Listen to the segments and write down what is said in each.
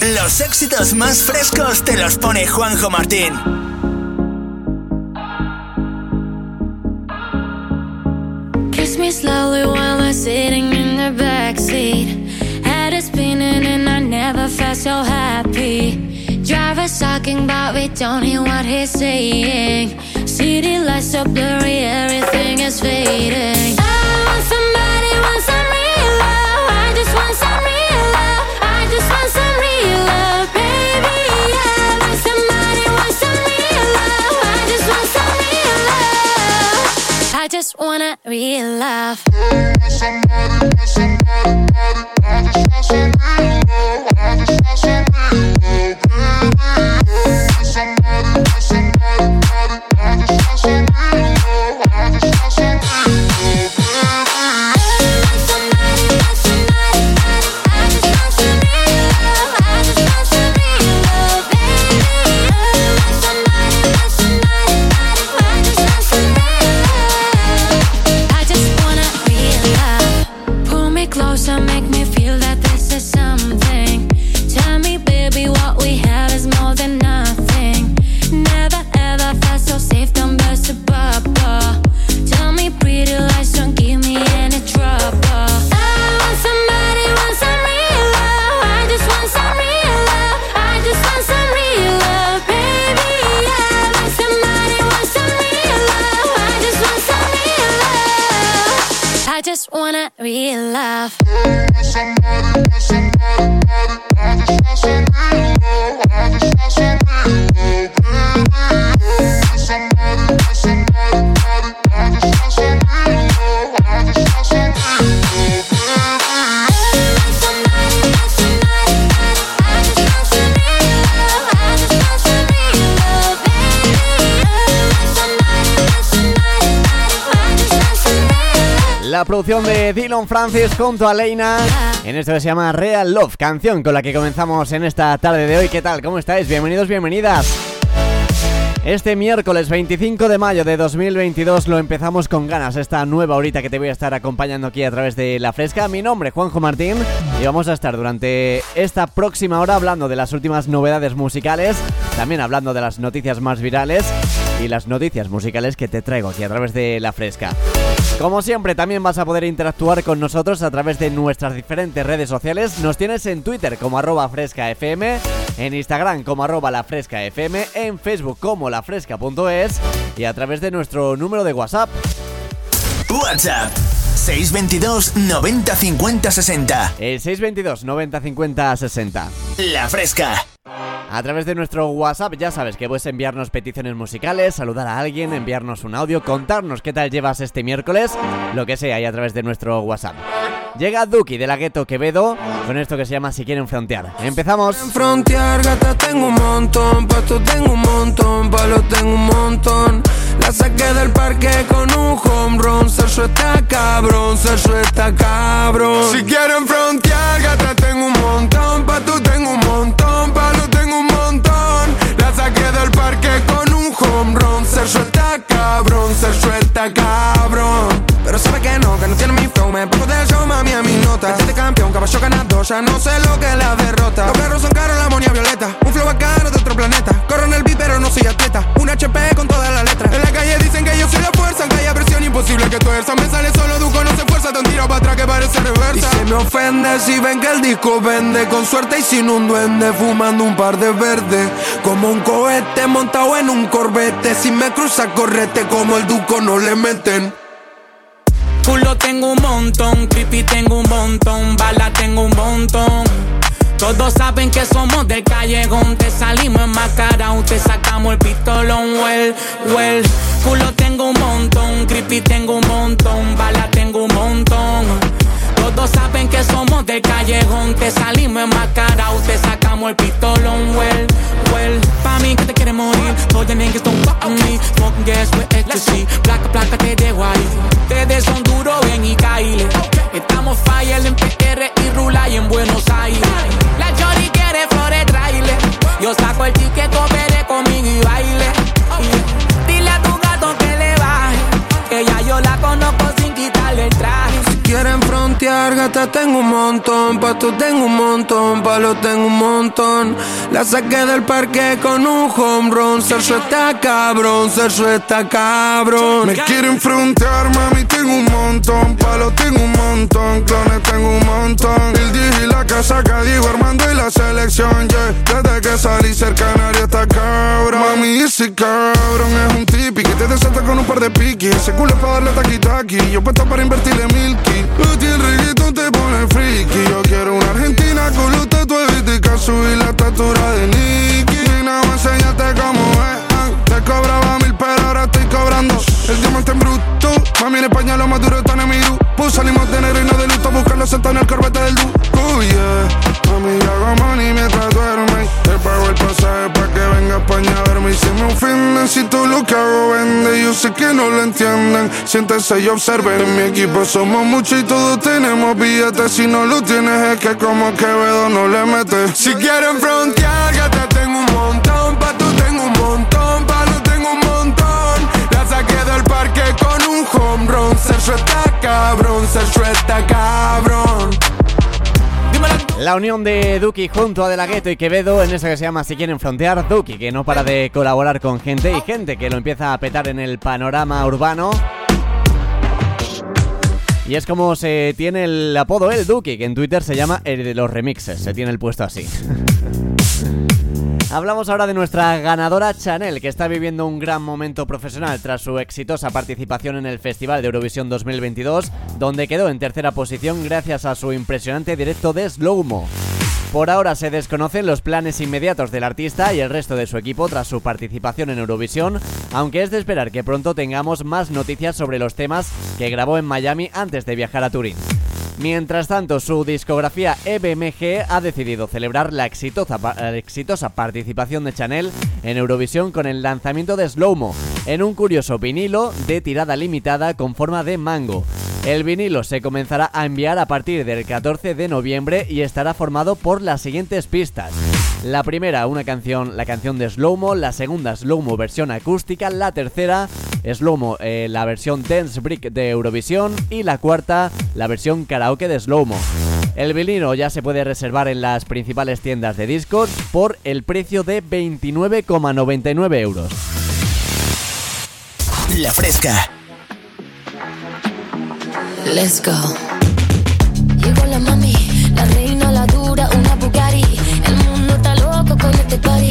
Los éxitos más frescos te los pone Juanjo Martín. Kiss me slowly while I'm sitting in the backseat. Head is spinning and I never felt so happy. Driver's talking but we don't hear what he's saying. City lights so blurry, everything is fading. I want somebody, want some just wanna real love. La producción de Dylan Francis junto a Leina en esto que se llama Real Love, canción con la que comenzamos en esta tarde de hoy. ¿Qué tal? ¿Cómo estáis? Bienvenidos, bienvenidas. Este miércoles 25 de mayo de 2022 lo empezamos con ganas, esta nueva horita que te voy a estar acompañando aquí a través de La Fresca. Mi nombre es Juanjo Martín y vamos a estar durante esta próxima hora hablando de las últimas novedades musicales, también hablando de las noticias más virales y las noticias musicales que te traigo aquí a través de La Fresca. Como siempre, también vas a poder interactuar con nosotros a través de nuestras diferentes redes sociales. Nos tienes en Twitter como arroba frescafm, en Instagram como arroba lafrescafm, en Facebook como lafresca.es y a través de nuestro número de WhatsApp. WhatsApp 622 90 50 60. El 622 90 50 60. La Fresca. A través de nuestro WhatsApp ya sabes que puedes enviarnos peticiones musicales, saludar a alguien, enviarnos un audio, contarnos qué tal llevas este miércoles, lo que sea, y a través de nuestro WhatsApp. Llega Duki de la Gueto Quevedo con esto que se llama Si quieren frontear. Empezamos. Frontear, gata tengo un montón, pasto tengo un montón, palo tengo un montón. La saqué del parque con un home run, Sergio está cabrón, Sergio está cabrón. Si quieren frontear, gata tengo un montón, pasto tengo un montón, palo tengo un montón. La saqué del parque con un home run, cabrón, Sergio está cabrón. Pero sabe que no, que no tiene mi flow. Me pongo del show, mami, a mi nota Este campeón, caballo ganador Ya no sé lo que la derrota. Los perros son caros, la monia violeta. Un flow bacano de otro planeta. Corro en el beat, pero no soy atleta. Un HP con todas las letras En la calle dicen que yo soy la fuerza. Aunque haya presión, imposible que tuerza. Me sale solo, Duco no se fuerza Te tiro para atrás que parece reversa. Y se me ofende si ven que el disco vende Con suerte y sin un duende Fumando un par de verdes. Como un cohete montado en un corbete Si me cruza, correte Como el Duco no le meten Culo tengo un montón, creepy tengo un montón, bala tengo un montón. Todos saben que somos del callejón, te salimos en te sacamos el pistolón, well, well. Culo tengo un montón, creepy tengo un montón, bala tengo un montón. Todos saben que somos del callejón, te salimos enmascarados, te sacamos el pistolón, todos the niggas don't fuck with me. Smoking gas with ecstasy, placa, placa, te dejo ahí. Ustedes son duros, ven y caile. Estamos fire en PR y Rula y en Buenos Aires. La Chori quiere flores, traile. Yo saco el ticket, Tengo un montón, pasto tengo un montón, palo tengo un montón. La saqué del parque con un home run. Sergio está cabrón, Sergio está cabrón. Me quieren frontear, mami, tengo un montón. Palo tengo un montón, clones tengo un montón. El DJ y la casa digo Armando y la selección, yeah. Desde que salí cerca canario está cabrón. Mami, ese cabrón es un tipi que te desata con un par de piquis. Ese culo es para darle taqui taqui. Yo puesto para invertirle milky. A el reggaetón te pone friki. Yo quiero una argentina con los tatuajes y subir la estatura de Nicky. Nada más enseñate cómo es. Te cobraba mil, pero ahora estoy cobrando el diamante en bruto. Mami en España lo más duro está en mi. Salimos de negro y no de luto. Buscarlo sentado en el corbete del du. Oh yeah. Mami, yo hago money mientras duerme. Te pago el pasaje pa' que venga a España a verme. Y se me ofenden si todo lo que hago vende. Yo sé que no lo entienden. Siéntese y observen. En mi equipo somos muchos y todos tenemos billetes. Si no lo tienes es que como Quevedo no le metes. Si quieren frontear, ya te tengo un montón. Pa' Cabrón. Cabrón. La unión de Duki junto a De La Ghetto y Quevedo en eso que se llama Si quieren frontear Duki, que no para de colaborar con gente y gente que lo empieza a petar en el panorama urbano. Y es como se tiene el apodo el Duki, que en Twitter se llama el de los remixes, se tiene el puesto así. Hablamos ahora de nuestra ganadora Chanel, que está viviendo un gran momento profesional tras su exitosa participación en el Festival de Eurovisión 2022, donde quedó en tercera posición gracias a su impresionante directo de Slowmo. Por ahora se desconocen los planes inmediatos del artista y el resto de su equipo tras su participación en Eurovisión, aunque es de esperar que pronto tengamos más noticias sobre los temas que grabó en Miami antes de viajar a Turín. Mientras tanto, su discografía EBMG ha decidido celebrar la exitosa, participación de Chanel en Eurovisión con el lanzamiento de Slowmo, en un curioso vinilo de tirada limitada con forma de mango. El vinilo se comenzará a enviar a partir del 14 de noviembre y estará formado por las siguientes pistas. La primera, una canción, la canción de Slowmo, la segunda Slowmo versión acústica, la tercera Slowmo, eh, la versión Dance Brick de Eurovisión y la cuarta, la versión karaoke de Slowmo. El vinilo ya se puede reservar en las principales tiendas de discos por el precio de 29,99 euros. La fresca. Let's go. Llegó la mami, la reina, la dura, una Bugatti. El mundo está loco con este party.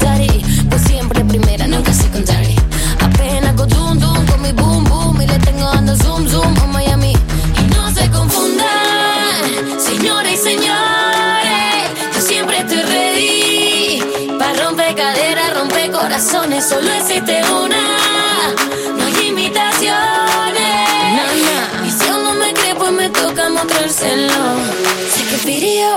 Tari. Pues siempre primera, nunca secondary. Apenas con zoom, zoom, con mi boom, boom. Y le tengo dando zoom, zoom a Miami. Y no se confundan, señores y señores. Yo siempre estoy ready. Para romper caderas, romper corazones, solo existe una. No hay imitaciones. Y si aún no me cree, pues me toca mostrárselo. Sé que video,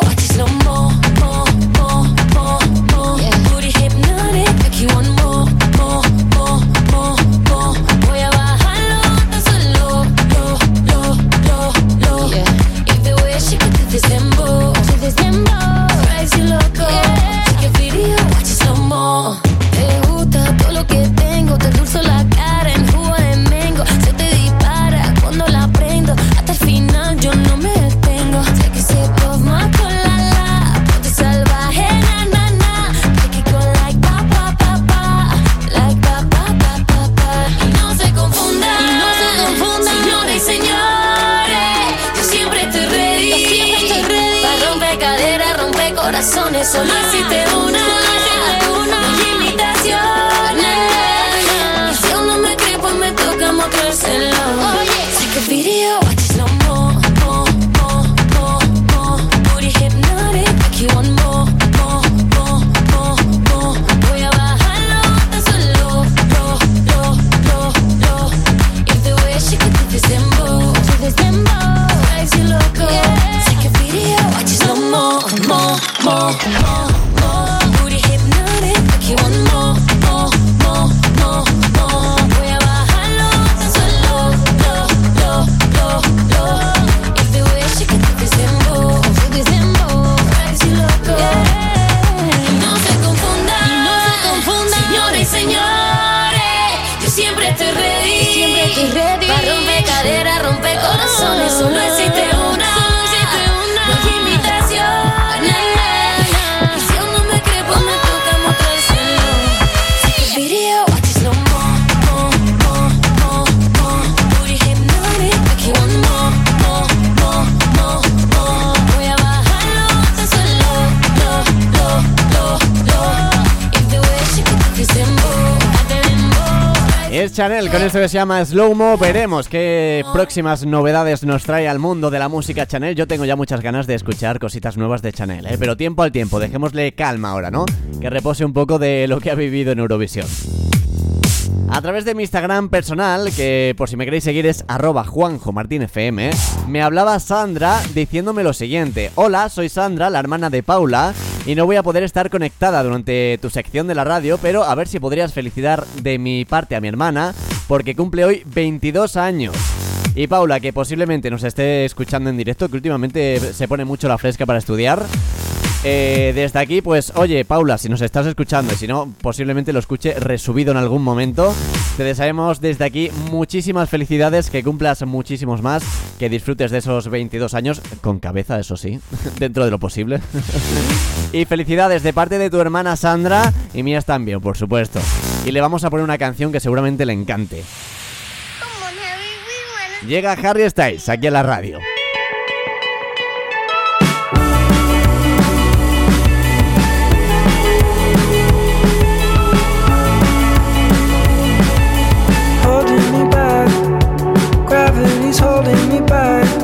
Chanel con esto que se llama Slow Mo. Veremos qué próximas novedades nos trae al mundo de la música Chanel. Yo tengo ya muchas ganas de escuchar cositas nuevas de Chanel, ¿eh? pero tiempo al tiempo, dejémosle calma ahora, ¿no? Que repose un poco de lo que ha vivido en Eurovisión. A través de mi Instagram personal, que por si me queréis seguir es arroba juanjomartinfm, me hablaba Sandra diciéndome lo siguiente. Hola, soy Sandra, la hermana de Paula, y no voy a poder estar conectada durante tu sección de la radio, pero a ver si podrías felicitar de mi parte a mi hermana, porque cumple hoy 22 años. Y Paula, que posiblemente nos esté escuchando en directo, que últimamente se pone mucho la fresca para estudiar. Eh, desde aquí, pues, oye, Paula, si nos estás escuchando y si no, posiblemente lo escuche resubido en algún momento. Te deseamos desde aquí muchísimas felicidades, que cumplas muchísimos más, que disfrutes de esos 22 años, con cabeza, eso sí, dentro de lo posible. y felicidades de parte de tu hermana Sandra y mías también, por supuesto. Y le vamos a poner una canción que seguramente le encante. Llega Harry Styles aquí a la radio. Holding me back.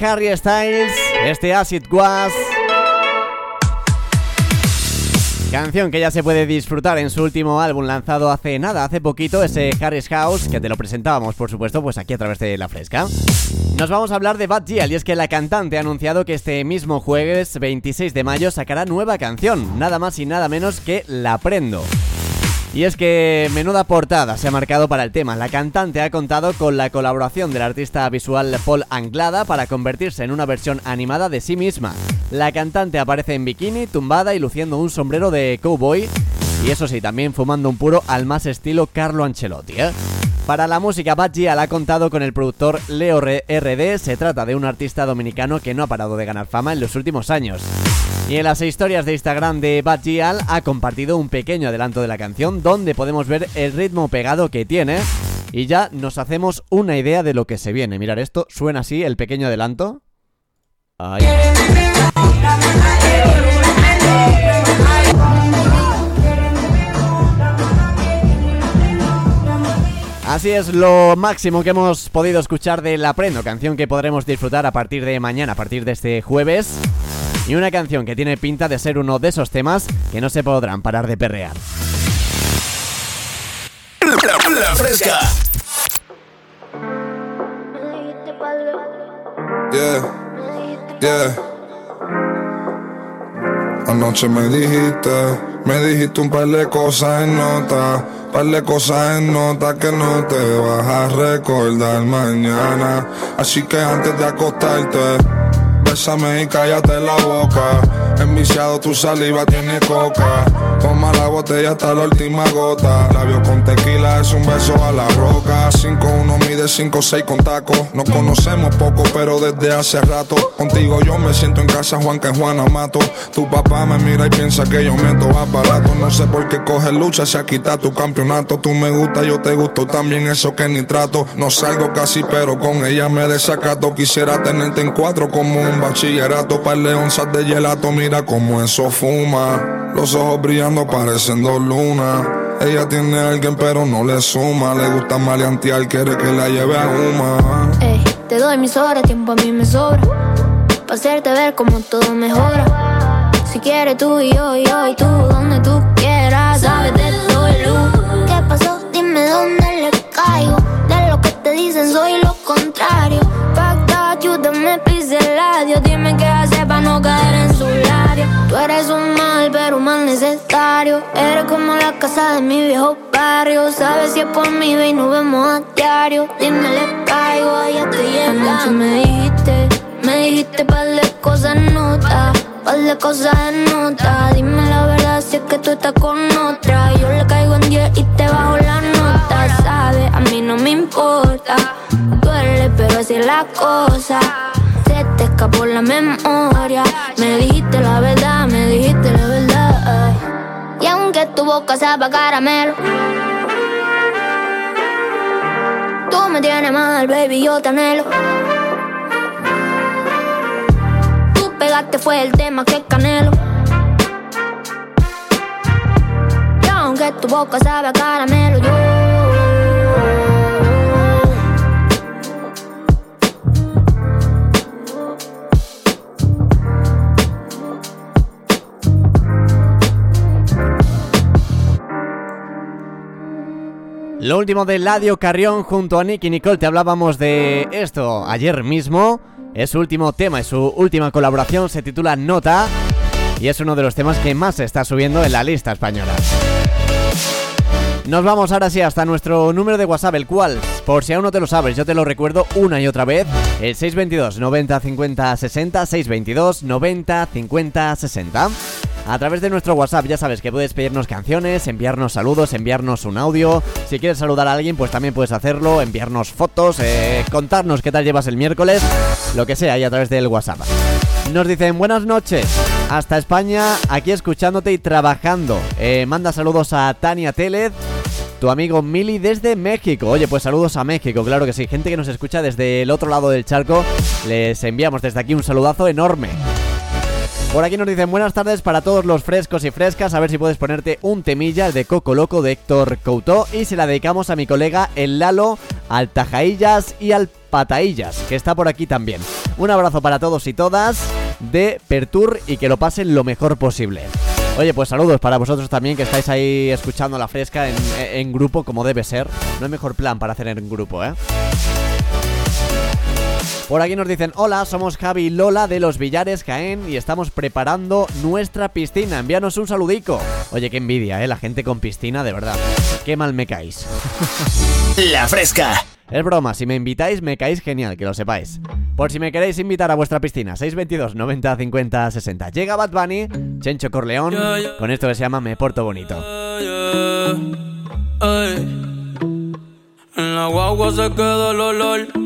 Harry Styles, este Acid Was. Canción que ya se puede disfrutar en su último álbum lanzado hace nada, hace poquito, ese Harry's House, que te lo presentábamos, por supuesto, pues aquí a través de La Fresca. Nos vamos a hablar de Bad Gyal, y es que la cantante ha anunciado que este mismo jueves 26 de mayo sacará nueva canción, nada más y nada menos que La Prendo. Y es que menuda portada se ha marcado para el tema. La cantante ha contado con la colaboración del artista visual Paul Anglada para convertirse en una versión animada de sí misma. La cantante aparece en bikini, tumbada y luciendo un sombrero de cowboy. Y eso sí, también fumando un puro al más estilo Carlo Ancelotti. ¿eh? Para la música, Bad Gyal ha contado con el productor Leo RD. Se trata de un artista dominicano que no ha parado de ganar fama en los últimos años. Y en las historias de Instagram de Bad Gyal ha compartido un pequeño adelanto de la canción donde podemos ver el ritmo pegado que tiene y ya nos hacemos una idea de lo que se viene. Mirar esto, suena así el pequeño adelanto. Así es lo máximo que hemos podido escuchar de La Prendo, canción que podremos disfrutar a partir de mañana, a partir de este jueves. Y una canción que tiene pinta de ser uno de esos temas que no se podrán parar de perrear. La, la fresca. Yeah, yeah. Anoche me dijiste, me dijiste un par de cosas en nota, par de cosas en nota que no te vas a recordar mañana. Así que antes de acostarte, bésame y cállate la boca. Enviciado tu saliva tiene coca. Toma la botella hasta la última gota. Labio con tequila es un beso a la roca. 5-1 mide 5-6 con taco. Nos conocemos poco, pero desde hace rato. Contigo yo me siento en casa, Juan que Juana mato. Tu papá me mira y piensa que yo meto aparato. No sé por qué coge lucha, se ha quitado tu campeonato. Tú me gusta, yo te gusto también, eso que ni trato. No salgo casi, pero con ella me desacato. Quisiera tenerte en cuatro como un bachillerato. Par de onzas de gelato, mira cómo eso fuma. Los ojos brillando parecen dos lunas. Ella tiene a alguien pero no le suma. Le gusta maleantear, quiere que la lleve a Uma. Ey, te doy mis horas, tiempo a mí me sobra. Pa' hacerte ver cómo todo mejora. Si quieres tú y yo y yo y tú, donde tú quieras, sabes de todo el luz. ¿Qué pasó? Dime dónde le caigo. De lo que te dicen soy adiós. Dime qué hacer para no caer en su labio. Tú eres un mal, pero un mal necesario. Eres como la casa de mi viejo barrio. Sabes si es por mí, ve y nos vemos a diario. Dime, le caigo, ya estoy llegando. Me dijiste, me dijiste par de cosas nota. Par de cosas en nota. Dime la verdad si es que tú estás con otra. Yo le caigo en 10 y te bajo la nota. Sabes, a mí no me importa. Duele, pero así es la cosa. Escapó la memoria. Me dijiste la verdad, me dijiste la verdad. Y aunque tu boca sabe a caramelo. Tú me tienes mal, baby, yo te anhelo. Tú pegaste fue el tema que canelo. Y aunque tu boca sabe caramelo, yo. Lo último de Ladio Carrión junto a Nicky Nicole, te hablábamos de esto ayer mismo. Es su último tema, es su última colaboración, se titula Nota y es uno de los temas que más se está subiendo en la lista española. Nos vamos ahora sí hasta nuestro número de WhatsApp, el cual, por si aún no te lo sabes, yo te lo recuerdo una y otra vez, el 622 90 50 60, 622 90 50 60. A través de nuestro WhatsApp ya sabes que puedes pedirnos canciones, enviarnos saludos, enviarnos un audio. Si quieres saludar a alguien, pues también puedes hacerlo, enviarnos fotos, eh, contarnos qué tal llevas el miércoles, lo que sea, ahí a través del WhatsApp. Nos dicen buenas noches, hasta España, aquí escuchándote y trabajando. Eh, manda saludos a Tania Télez, tu amigo Mili desde México. Oye, pues saludos a México, claro que sí. Gente que nos escucha desde el otro lado del charco, les enviamos desde aquí un saludazo enorme. Por aquí nos dicen buenas tardes para todos los frescos y frescas. A ver si puedes ponerte un temilla, de Coco Loco de Héctor Couto. Y se la dedicamos a mi colega el Lalo, al Tajaillas y al Pataillas, que está por aquí también. Un abrazo para todos y todas de Pertur y que lo pasen lo mejor posible. Oye, pues saludos para vosotros también que estáis ahí escuchando la fresca en, en grupo como debe ser. No hay mejor plan para hacer en grupo, ¿eh? Por aquí nos dicen, hola, somos Javi y Lola de los Villares Caen y estamos preparando nuestra piscina. Envíanos un saludico. Oye, qué envidia, ¿eh? La gente con piscina, de verdad. Qué mal me caéis. La fresca. Es broma, si me invitáis me caéis genial, que lo sepáis. Por si me queréis invitar a vuestra piscina, 622 90 50 60. Llega Bad Bunny, Chencho Corleón, con esto que se llama Me Porto Bonito. En la guagua se queda el olor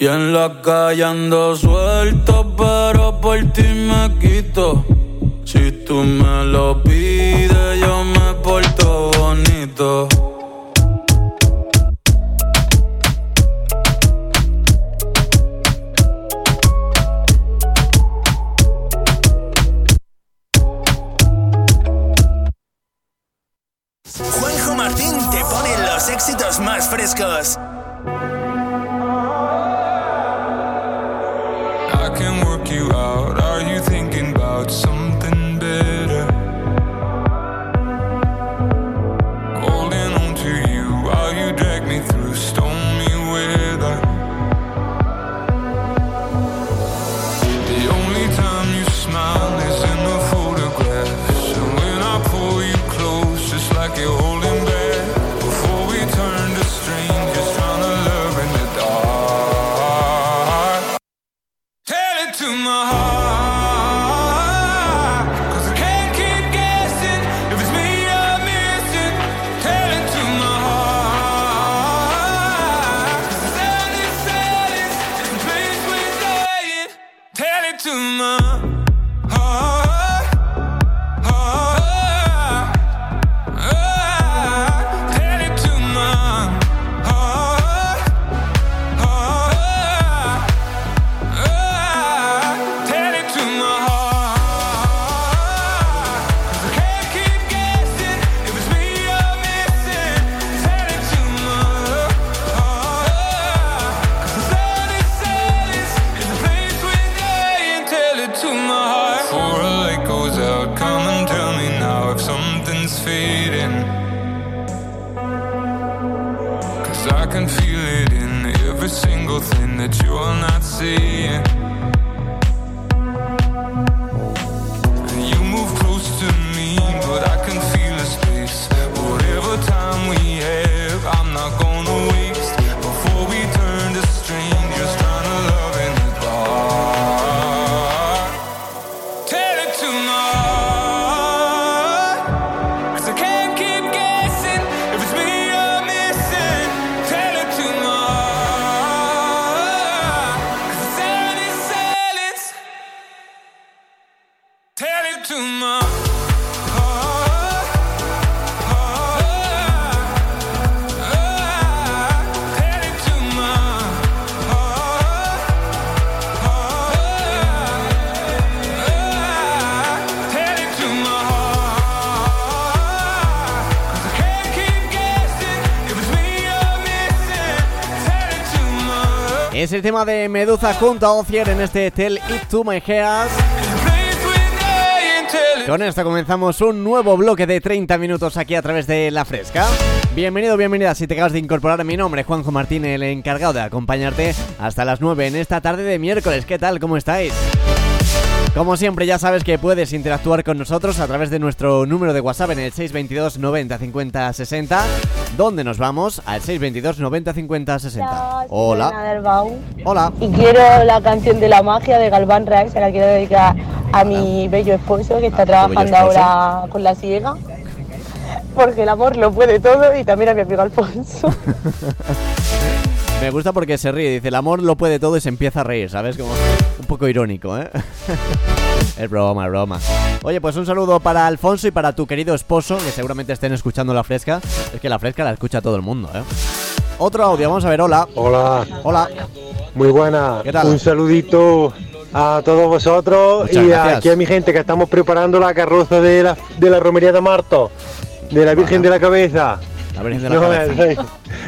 Y en la calle ando suelto, pero por ti me quito. Si tú me lo pides Es el tema de Medusa junto a Ocier en este Tell It To My Heart. Con esto comenzamos un nuevo bloque de 30 minutos aquí a través de La Fresca. Bienvenido, bienvenida si te acabas de incorporar. Mi nombre Juanjo Martín, el encargado de acompañarte hasta las 9 en esta tarde de miércoles. ¿Qué tal? ¿Cómo estáis? Como siempre ya sabes que puedes interactuar con nosotros a través de nuestro número de WhatsApp en el 622 90 50 60. ¿Dónde nos vamos? Al 622 90 50 60. Hola. Hola. Y quiero la canción de la magia de Galván Real, se la quiero dedicar a mi bello esposo que está ah, trabajando ahora con la ciega. Porque el amor lo puede todo y también a mi amigo Alfonso. Me gusta porque se ríe, dice, el amor lo puede todo y se empieza a reír, ¿sabes? Como un poco irónico, ¿eh? es broma, es broma. Oye, pues un saludo para Alfonso y para tu querido esposo, que seguramente estén escuchando la fresca. Es que la fresca la escucha todo el mundo, ¿eh? Otro audio, vamos a ver, hola. Hola, Hola. muy buena. ¿Qué tal? Un saludito a todos vosotros Muchas y gracias. aquí a mi gente que estamos preparando la carroza de la, de la romería de Marto, de la Virgen de la Cabeza. La Virgen de la No, Cabeza. de-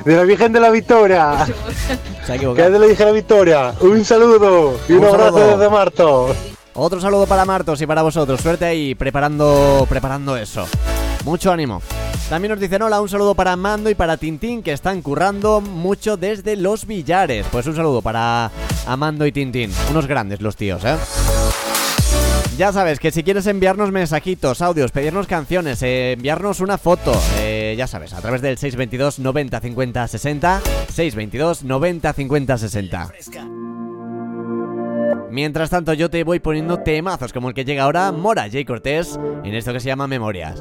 de la Virgen de la Victoria. Se ha Que es de la Virgen de la Victoria. Un saludo y un, Un abrazo saludo. desde Marto. Otro saludo para Martos y para vosotros. Suerte ahí preparando, preparando eso. Mucho ánimo. También nos dicen hola, un saludo para Mando y para Tintín que están currando mucho desde los billares. Pues un saludo para Amando y Tintín. Unos grandes los tíos, ¿eh? Ya sabes que si quieres enviarnos mensajitos, audios, pedirnos canciones, eh, enviarnos una foto, eh, ya sabes, a través del 622 90 50 60, 622 90 50 60. Mientras tanto, yo te voy poniendo temazos como el que llega ahora, Mora J. Cortés, en esto que se llama Memorias.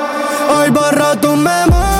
Hoy borro tu memoria,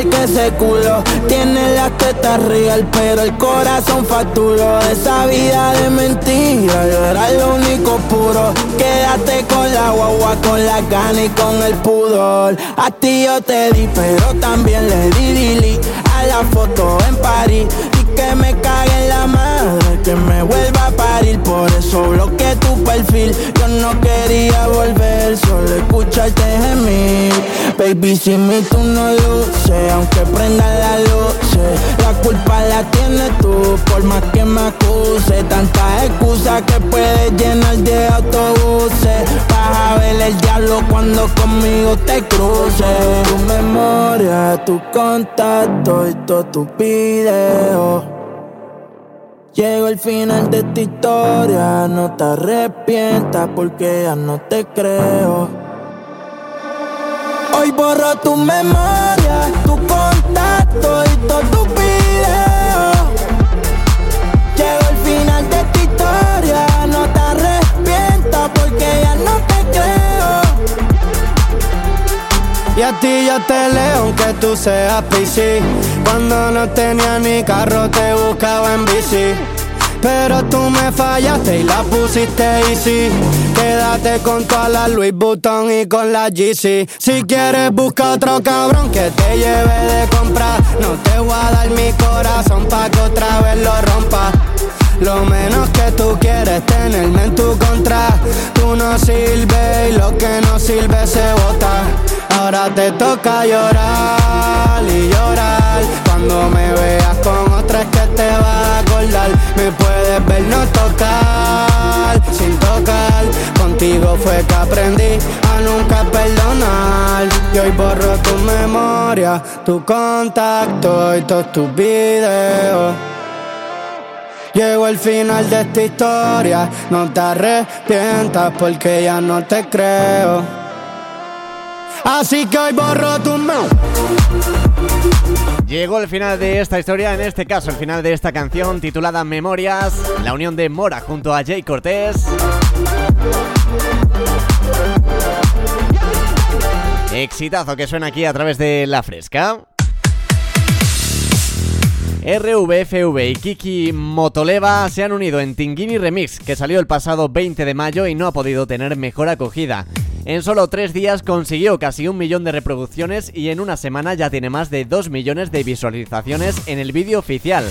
igual que ese culo. Tienes las tetas real, pero el corazón facturó. Esa vida de mentira, era lo único puro. Quédate con la guagua, con la gana y con el pudor. A ti yo te di, pero también le di dili a la foto en París. Y que me cague en la madre, que me vuelva a parir. Por eso bloqueé tu perfil. Yo no quería volver, solo escucharte gemir. Baby, si mi tú no luces, aunque prenda la luz, la culpa la tienes tú, por más que me acuse. Tantas excusas que puedes llenar de autobuses. Vas a ver el diablo cuando conmigo te cruces. Tu memoria, tu contacto y todos tus videos. Llego al final de esta historia, no te arrepientas porque ya no te creo. Hoy borro tu memoria, tu contacto y todos tus videos. Llego al final de esta historia, no te arrepientas porque ya no te creo. Y a ti yo te leo aunque tú seas PC Cuando no tenía ni carro te buscaba en bici. Pero tú me fallaste y la pusiste easy. Quédate con toda la Louis Vuitton y con la GC Si quieres busca otro cabrón que te lleve de compra. No te voy a dar mi corazón pa' que otra vez lo rompa. Lo menos que tú quieres tenerme en tu contra. Tú no sirves y lo que no sirve se bota Ahora te toca llorar y llorar. Cuando me veas con otra es que te vas a acordar. Me puedes ver no tocar sin tocar. Contigo fue que aprendí a nunca perdonar. Y hoy borro tu memoria, tu contacto y todos tus videos. Llegó el final de esta historia, no te arrepientas porque ya no te creo. Así que hoy borro tu memoria. Llegó el final de esta historia, en este caso el final de esta canción titulada Memorias, la unión de Mora junto a Jay Cortés. Exitazo que suena aquí a través de La Fresca. RVFV y Kiki Motoleva se han unido en Tingini Remix, que salió el pasado 20 de mayo y no ha podido tener mejor acogida. En solo tres días consiguió casi un millón de reproducciones y en una semana ya tiene más de 2 millones de visualizaciones en el vídeo oficial.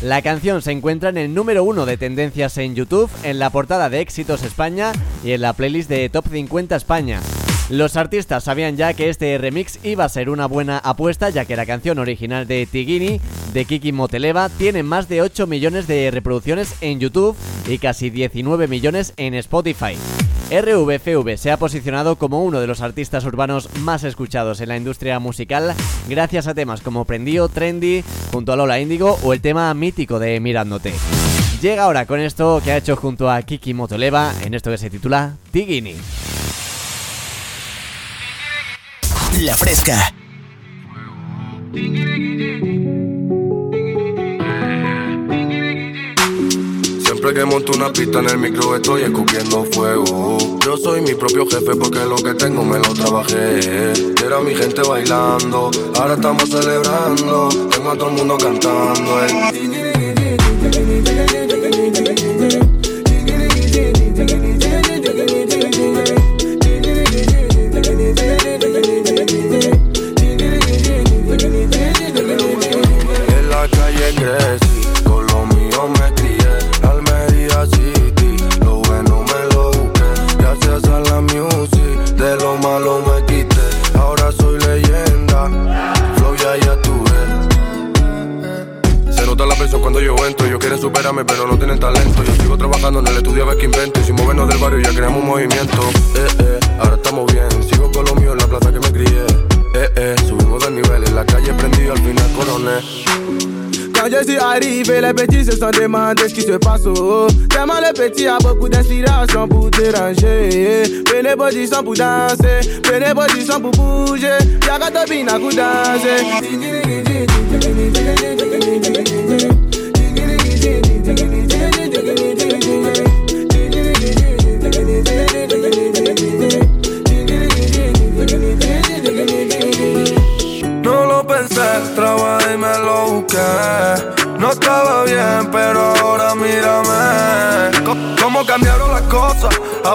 La canción se encuentra en el número uno de tendencias en YouTube, en la portada de Éxitos España y en la playlist de Top 50 España. Los artistas sabían ya que este remix iba a ser una buena apuesta ya que la canción original de Tigini de Kiki Moteleva tiene más de 8 millones de reproducciones en YouTube y casi 19 millones en Spotify. RVFV se ha posicionado como uno de los artistas urbanos más escuchados en la industria musical gracias a temas como Prendió, Trendy, junto a Lola Índigo o el tema mítico de Mirándote. Llega ahora con esto que ha hecho junto a Kiki Motoleva en esto que se titula Tigini. La Fresca. Siempre que monto una pista en el micro estoy escupiendo fuego. Yo soy mi propio jefe porque lo que tengo me lo trabajé. Era mi gente bailando, ahora estamos celebrando. Tengo a todo el mundo cantando. En la calle crecí, barrio ya creamos un movimiento. Eh, eh, ahora estamos bien. Sigo con lo mío en la plaza que me crié. Eh, eh, subimos de nivel. En la calle prendido, al final coroné. Quand je suis arrivé, les petits se sont demandé ce qui se passe. Tellement le petit a beaucoup d'inspiration pour déranger. Prenez sans pour danser, prenez sans pour bouger. Y'a qu'à bina pour danser.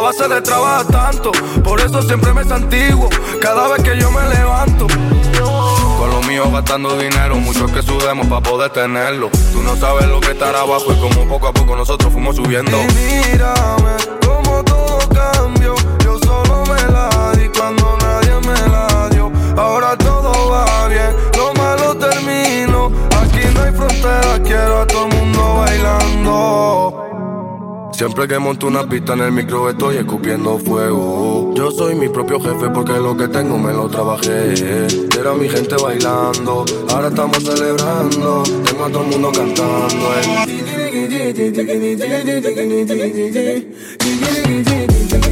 Base de trabajar tanto. Por eso siempre me santiguo cada vez que yo me levanto. Con lo mío gastando dinero, muchos que sudemos para poder tenerlo. Tú no sabes lo que estará abajo y como poco a poco nosotros fuimos subiendo. Y mírame, como todo cambió. Yo solo me la di cuando nadie me la dio. Ahora todo va bien, lo malo termino. Aquí no hay frontera, quiero a todo el mundo bailando. Siempre que monto una pista en el micro estoy escupiendo fuego. Yo soy mi propio jefe porque lo que tengo me lo trabajé. Era mi gente bailando, ahora estamos celebrando. Tengo a todo el mundo cantando. Kiki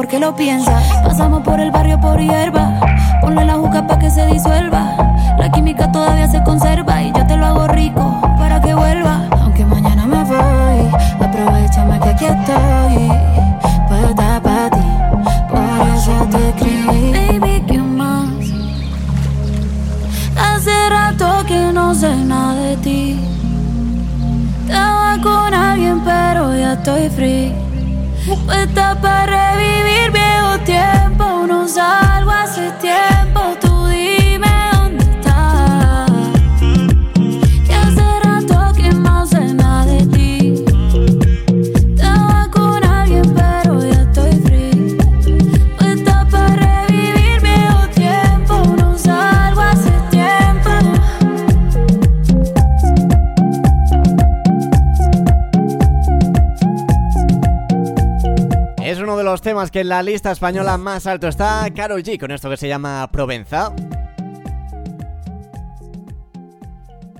porque lo piensa. Pasamos por el barrio por hierba. Ponle la juca pa' que se disuelva. La química todavía se conserva y yo te lo hago rico para que vuelva. Aunque mañana me voy, aprovechame que aquí estoy. Puedo estar para ti, por eso te escribí. Baby, ¿qué más? Hace rato que no sé nada de ti. Estaba con alguien, pero ya estoy free. Puesta para tiempo. No en la lista española más alto está Karol G con esto que se llama Provenza.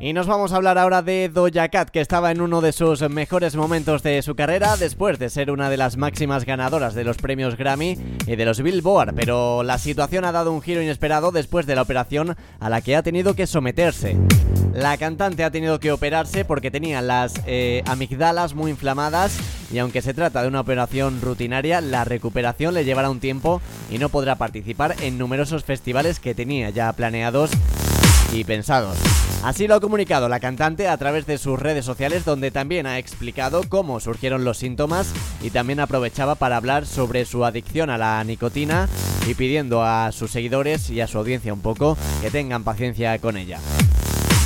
Y nos vamos a hablar ahora de Doja Cat, que estaba en uno de sus mejores momentos de su carrera después de ser una de las máximas ganadoras de los premios Grammy y de los Billboard, pero la situación ha dado un giro inesperado después de la operación a la que ha tenido que someterse. La cantante ha tenido que operarse porque tenía las eh, amigdalas muy inflamadas y aunque se trata de una operación rutinaria, la recuperación le llevará un tiempo y no podrá participar en numerosos festivales que tenía ya planeados y pensados. Así lo ha comunicado la cantante a través de sus redes sociales donde también ha explicado cómo surgieron los síntomas y también aprovechaba para hablar sobre su adicción a la nicotina y pidiendo a sus seguidores y a su audiencia un poco que tengan paciencia con ella.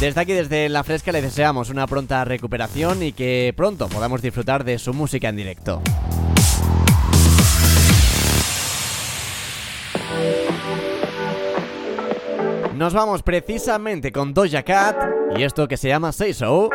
Desde aquí, desde La Fresca, le deseamos una pronta recuperación y que pronto podamos disfrutar de su música en directo. Nos vamos precisamente con Doja Cat y esto que se llama Say So.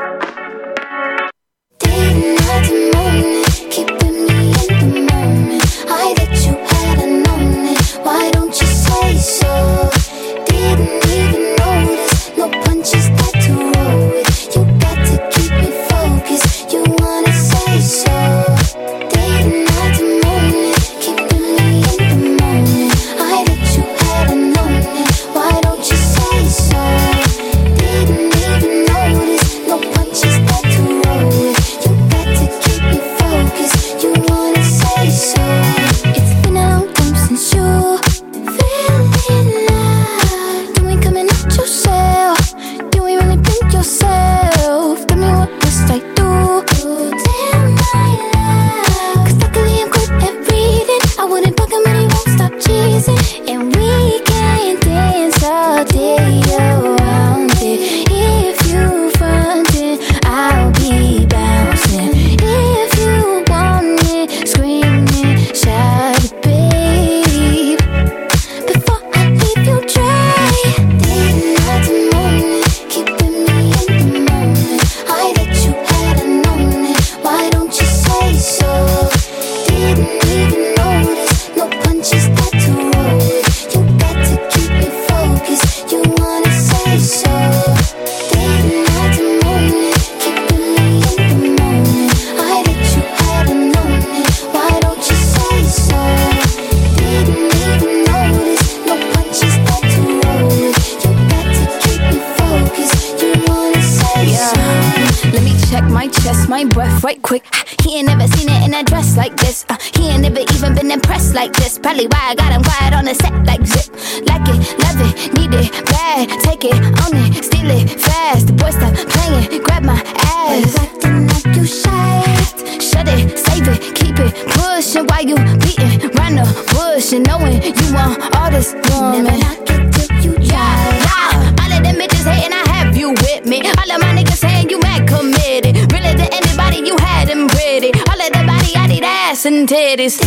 And titties.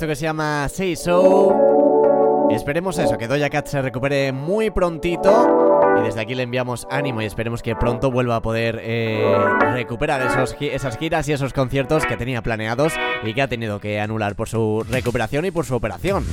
Esto que se llama Say. Esperemos eso, que Doja Cat se recupere muy prontito. Y desde aquí le enviamos ánimo y esperemos que pronto vuelva a poder eh, recuperar esas giras y esos conciertos que tenía planeados y que ha tenido que anular por su recuperación y por su operación.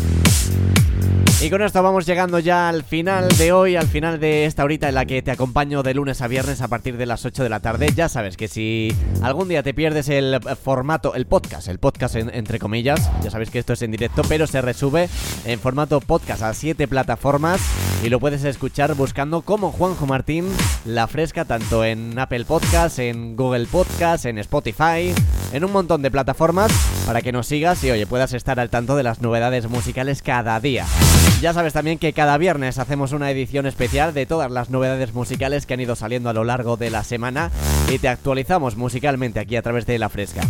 Y con esto vamos llegando ya al final de hoy, al final de esta horita en la que te acompaño de lunes a viernes a partir de las 8 de la tarde. Ya sabes que si algún día te pierdes el formato, el podcast, el podcast entre comillas, ya sabes que esto es en directo, pero se resube en formato podcast a 7 plataformas y lo puedes escuchar buscando como Juanjo Martín La Fresca, tanto en Apple Podcast, en Google Podcast, en Spotify, en un montón de plataformas para que nos sigas y oye, puedas estar al tanto de las novedades musicales cada día. Ya sabes también que cada viernes hacemos una edición especial de todas las novedades musicales que han ido saliendo a lo largo de la semana y te actualizamos musicalmente aquí a través de La Fresca.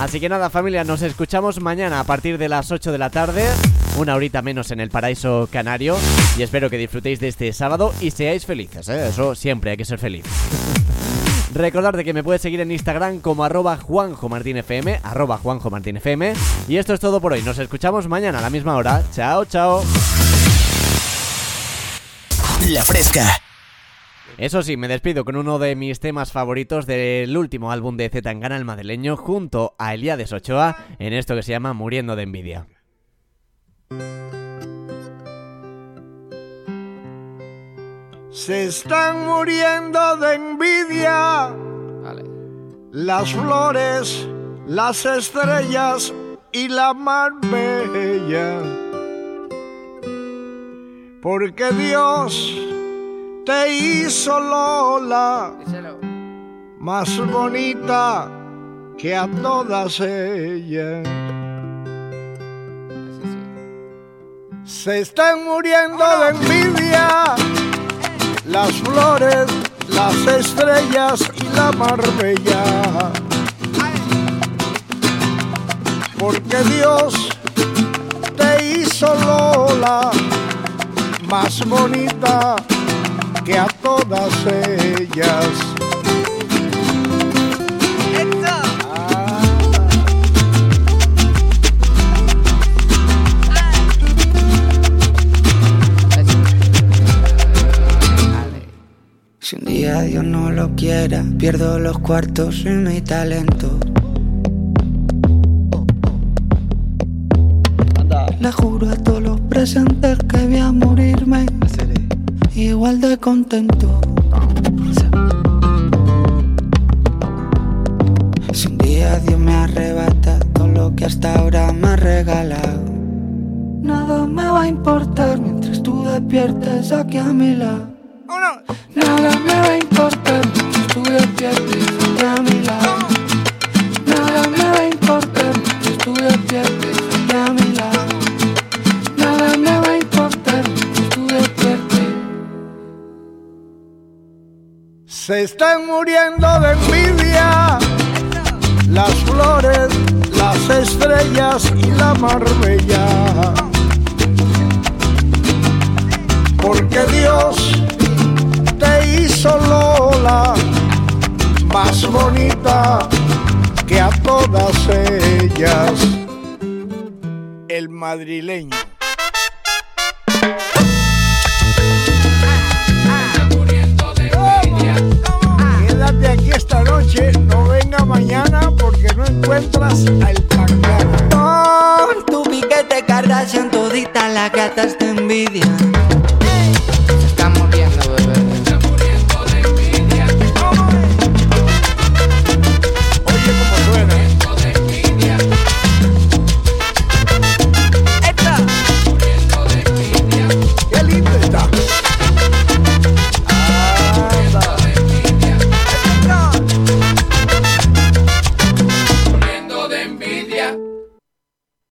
Así que nada familia, nos escuchamos mañana a partir de las 8 de la tarde, una horita menos en el paraíso canario y espero que disfrutéis de este sábado y seáis felices, ¿eh? eso siempre hay que ser feliz. Recordarte que me puedes seguir en Instagram como arroba juanjomartinfm, arroba juanjomartinfm. Y esto es todo por hoy. Nos escuchamos mañana a la misma hora. Chao, chao. La fresca. Eso sí, me despido con uno de mis temas favoritos del último álbum de Zetangana el madrileño junto a Eliades Ochoa en esto que se llama Muriendo de envidia. Se están muriendo de envidia. Las flores, las estrellas y la mar bella. Porque Dios te hizo Lola más bonita que a todas ellas. Se están muriendo de envidia las flores, las estrellas y la marbella. Porque Dios te hizo Lola más bonita que a todas ellas. Dios no lo quiera, pierdo los cuartos y mi talento. Le juro a todos los presentes que voy a morirme igual de contento. Si un día Dios me arrebata todo lo que hasta ahora me ha regalado, nada me va a importar mientras tú despiertes aquí a mi lado. Nada me va a importar despiertes aquí a mi lado. Nada me va a importar despiertes aquí a lado. Nada me va a importar mientras tú despiertes. Se están muriendo de envidia las flores, las estrellas y la marbella. Porque Dios hizo Lola más bonita que a todas ellas. El madrileño. Quédate aquí esta noche, no venga mañana porque no encuentras al pangano. Con tu piquete Kardashian todita las gatas te envidian